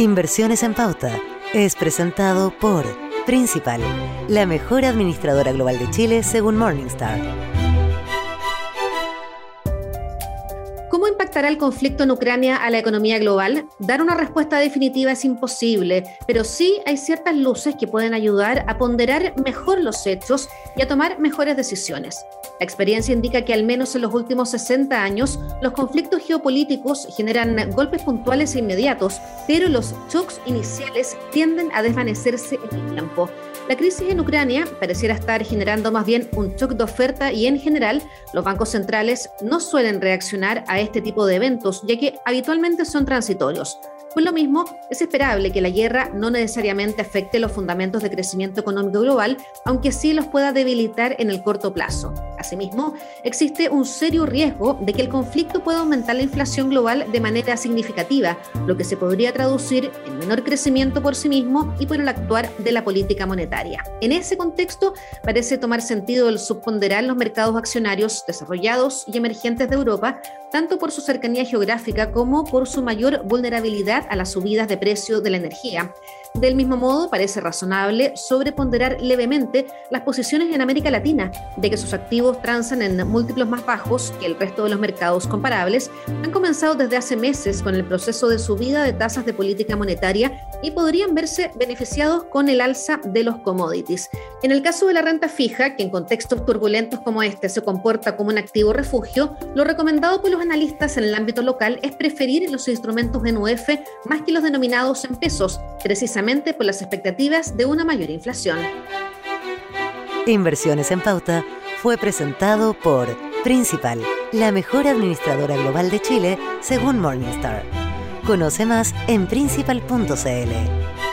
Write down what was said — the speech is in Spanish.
Inversiones en Pauta es presentado por Principal, la mejor administradora global de Chile según Morningstar. ¿Cómo impactará el conflicto en Ucrania a la economía global? Dar una respuesta definitiva es imposible, pero sí hay ciertas luces que pueden ayudar a ponderar mejor los hechos y a tomar mejores decisiones. La experiencia indica que al menos en los últimos 60 años los conflictos geopolíticos generan golpes puntuales e inmediatos, pero los shocks iniciales tienden a desvanecerse en el tiempo. La crisis en Ucrania pareciera estar generando más bien un shock de oferta y en general los bancos centrales no suelen reaccionar a este tipo de eventos, ya que habitualmente son transitorios. Por lo mismo, es esperable que la guerra no necesariamente afecte los fundamentos de crecimiento económico global, aunque sí los pueda debilitar en el corto plazo. Asimismo, existe un serio riesgo de que el conflicto pueda aumentar la inflación global de manera significativa, lo que se podría traducir en menor crecimiento por sí mismo y por el actuar de la política monetaria. En ese contexto, parece tomar sentido el subponderar los mercados accionarios desarrollados y emergentes de Europa, tanto por su cercanía geográfica como por su mayor vulnerabilidad a las subidas de precio de la energía. Del mismo modo, parece razonable sobreponderar levemente las posiciones en América Latina, de que sus activos transan en múltiplos más bajos que el resto de los mercados comparables, han comenzado desde hace meses con el proceso de subida de tasas de política monetaria y podrían verse beneficiados con el alza de los commodities. En el caso de la renta fija, que en contextos turbulentos como este se comporta como un activo refugio, lo recomendado por los analistas en el ámbito local es preferir los instrumentos en UF más que los denominados en pesos, precisamente por las expectativas de una mayor inflación. Inversiones en Pauta fue presentado por Principal, la mejor administradora global de Chile según Morningstar. Conoce más en principal.cl.